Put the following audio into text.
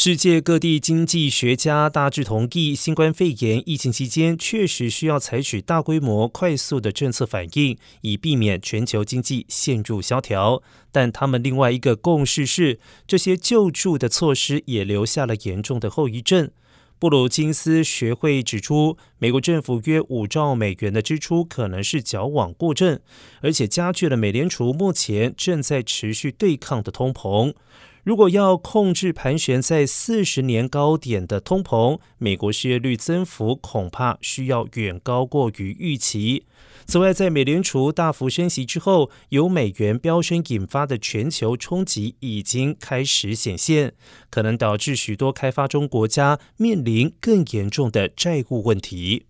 世界各地经济学家大致同意，新冠肺炎疫情期间确实需要采取大规模、快速的政策反应，以避免全球经济陷入萧条。但他们另外一个共识是，这些救助的措施也留下了严重的后遗症。布鲁金斯学会指出，美国政府约五兆美元的支出可能是矫枉过正，而且加剧了美联储目前正在持续对抗的通膨。如果要控制盘旋在四十年高点的通膨，美国失业率增幅恐怕需要远高过于预期。此外，在美联储大幅升息之后，由美元飙升引发的全球冲击已经开始显现，可能导致许多开发中国家面临更严重的债务问题。